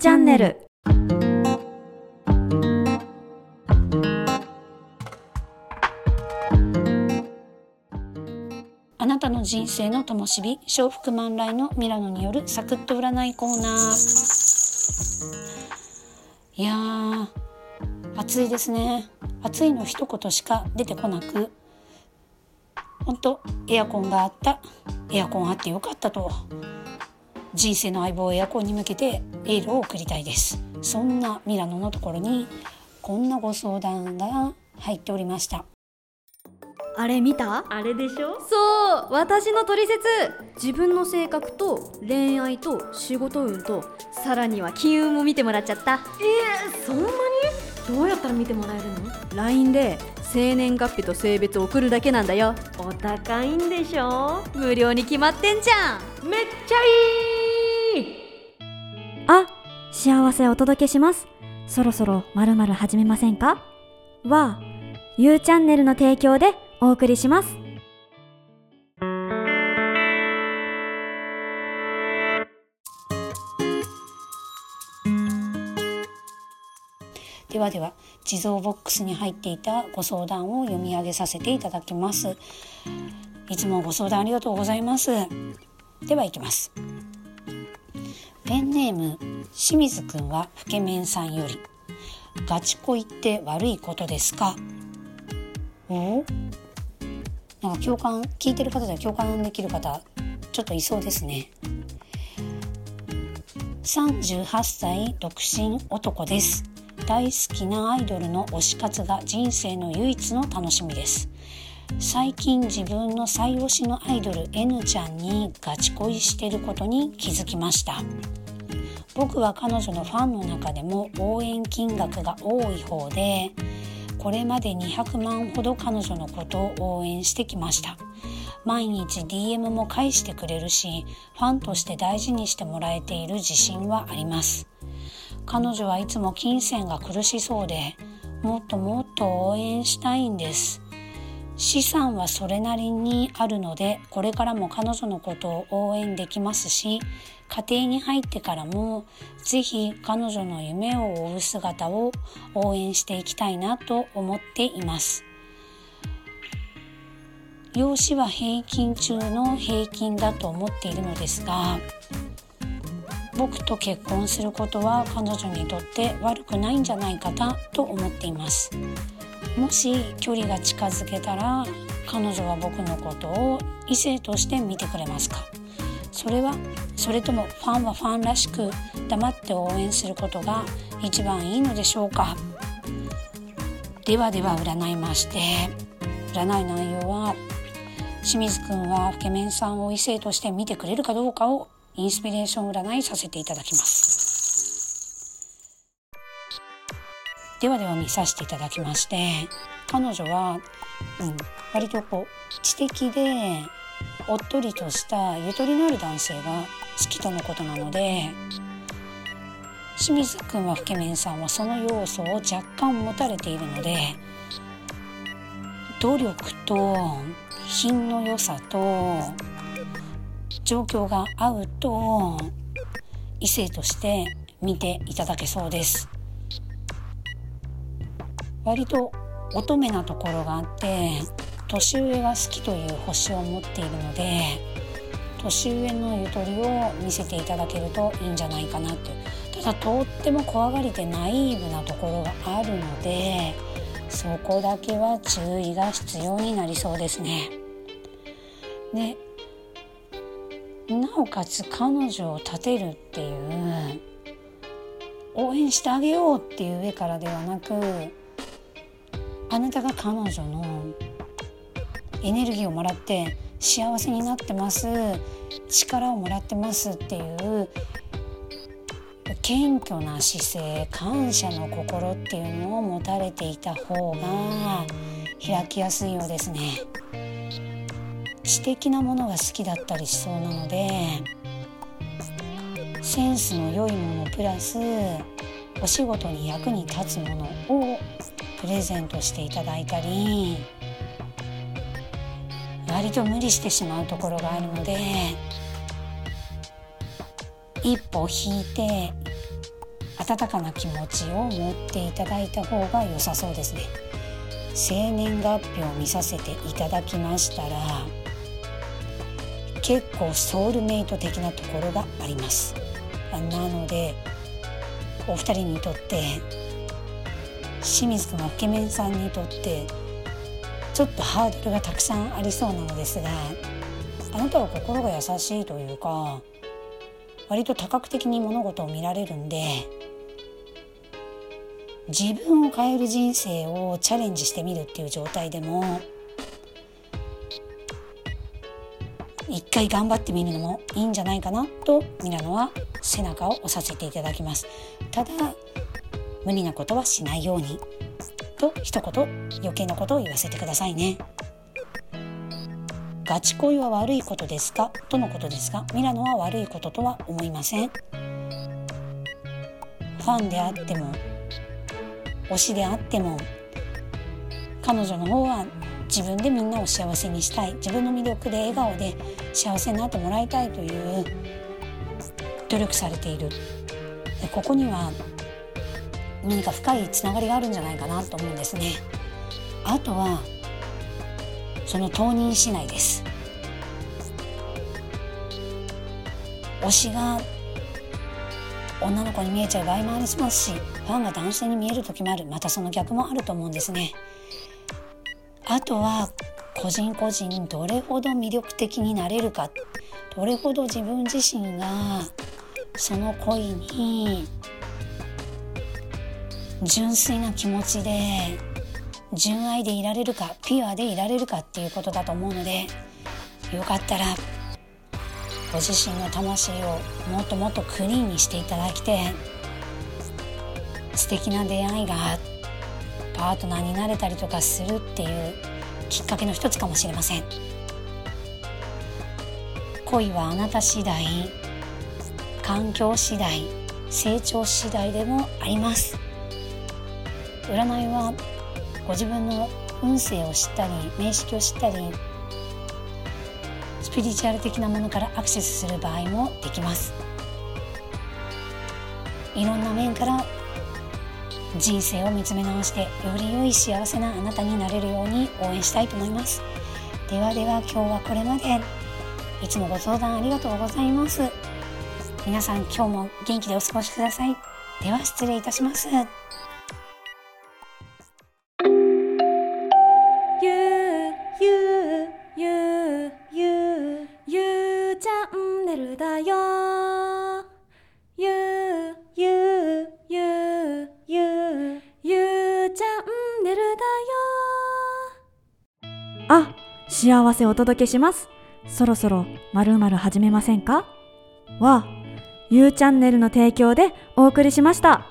チャンネル。あなたの人生の灯火笑福満来のミラノによるサクッと占いコーナー。いやー暑いですね。暑いの一言しか出てこなく。本当エアコンがあった。エアコンあってよかったと。人生の相棒エアコンに向けてエールを送りたいです。そんなミラノのところにこんなご相談が入っておりました。あれ見た？あれでしょ？そう私の取説自分の性格と恋愛と仕事運とさらには金運も見てもらっちゃった。えー、そんなに？どうやったら見てもらえるの？LINE で生年月日と性別を送るだけなんだよ。お高いんでしょ？無料に決まってんじゃん。めっちゃいい！あ、幸せお届けします。そろそろ〇〇始めませんか？は、ゆうチャンネルの提供でお送りします。ではでは地蔵ボックスに入っていたご相談を読み上げさせていただきます。いつもご相談ありがとうございます。では行きます。ペンネーム清水くんはふけめんさんよりガチ恋って悪いことですか？お？なんか共感聞いてる方で共感できる方ちょっといそうですね。38歳独身男です大好きなアイドルの推し活が人生の唯一の楽しみです。最近自分の最推しのアイドル N ちゃんにガチ恋してることに気づきました。僕は彼女のファンの中でも応援金額が多い方でこれまで200万ほど彼女のことを応援してきました。毎日 DM も返してくれるしファンとして大事にしてもらえている自信はあります。彼女はいつも金銭が苦しそうでもっともっと応援したいんです。資産はそれなりにあるのでこれからも彼女のことを応援できますし家庭に入ってからもぜひ彼女の夢を追う姿を応援していきたいなと思っています。容姿は平均中の平均だと思っているのですが僕と結婚することは彼女にとって悪くないんじゃないかなと思っています。もし距離が近づけたら彼女は僕のことを異性として見てくれますか？それはそれともファンはファンらしく黙って応援することが一番いいのでしょうか？ではでは占いまして占い内容は清水くんはフケメンさんを異性として見てくれるかどうかをインスピレーション占いさせていただきます。ではでは見させていただきまして彼女は、うん、割とこう知的でおっとりとしたゆとりのある男性が好きとのことなので清水くんはフケメンさんはその要素を若干持たれているので努力と品の良さと状況が合うと異性として見ていただけそうです割と乙女なところがあって年上が好きという星を持っているので年上のゆとりを見せていただけるといいんじゃないかなってただとっても怖がりでナイーブなところがあるのでそこだけは注意が必要になりそうですね。でなおかつ彼女を立てるっていう応援してあげようっていう上からではなくあなたが彼女のエネルギーをもらって幸せになってます力をもらってますっていう謙虚な姿勢感謝の心っていうのを持たれていた方が開きやすいようですね。知的なものが好きだったりしそうなのでセンスの良いものプラスお仕事に役に立つものをプレゼントしていただいたり割と無理してしまうところがあるので一歩引いて温かな気持ちを持っていただいた方が良さそうですね。生年月日を見させていただきましたら結構ソウルメイト的なところがあります。なのでお二人にとって清水君はイケメンさんにとってちょっとハードルがたくさんありそうなのですがあなたは心が優しいというか割と多角的に物事を見られるんで自分を変える人生をチャレンジしてみるっていう状態でも一回頑張ってみるのもいいんじゃないかなとミラノは背中を押させていただきます。ただ無理なことはしないようにと一言余計なことを言わせてくださいね。ガチ恋は悪いことですか？とのことですがミラノは悪いこととは思いません。ファンであっても推しであっても彼女の方は自分でみんなを幸せにしたい。自分の魅力で笑顔で幸せになってもらいたいという努力されている。でここには何か深いつながりがあるんじゃないかなと思うんですね。あとはその当人次第です。推しが女の子に見えちゃう場合もありますしファンが男性に見える時もある。またその逆もあると思うんですね。あとは個人個人どれほど魅力的になれるか。どれほど自分自身がその恋に純粋な気持ちで純愛でいられるかピュアでいられるかっていうことだと思うのでよかったらご自身の魂をもっともっとクリーンにしていただきて素敵な出会いがパートナーになれたりとかするっていうきっかけの一つかもしれません。恋はあなた次第環境次第成長次第でもあります。占いはご自分の運勢を知ったり名式を知ったりスピリチュアル的なものからアクセスする場合もできます。いろんな面から人生を見つめ直してより良い幸せなあなたになれるように応援したいと思います。ではでは今日はこれまで。いつもご相談ありがとうございます。皆さん今日も元気でお過ごしください。では失礼いたします。あ、幸せお届けします。そろそろ〇〇始めませんか？は、ゆうチャンネルの提供でお送りしました。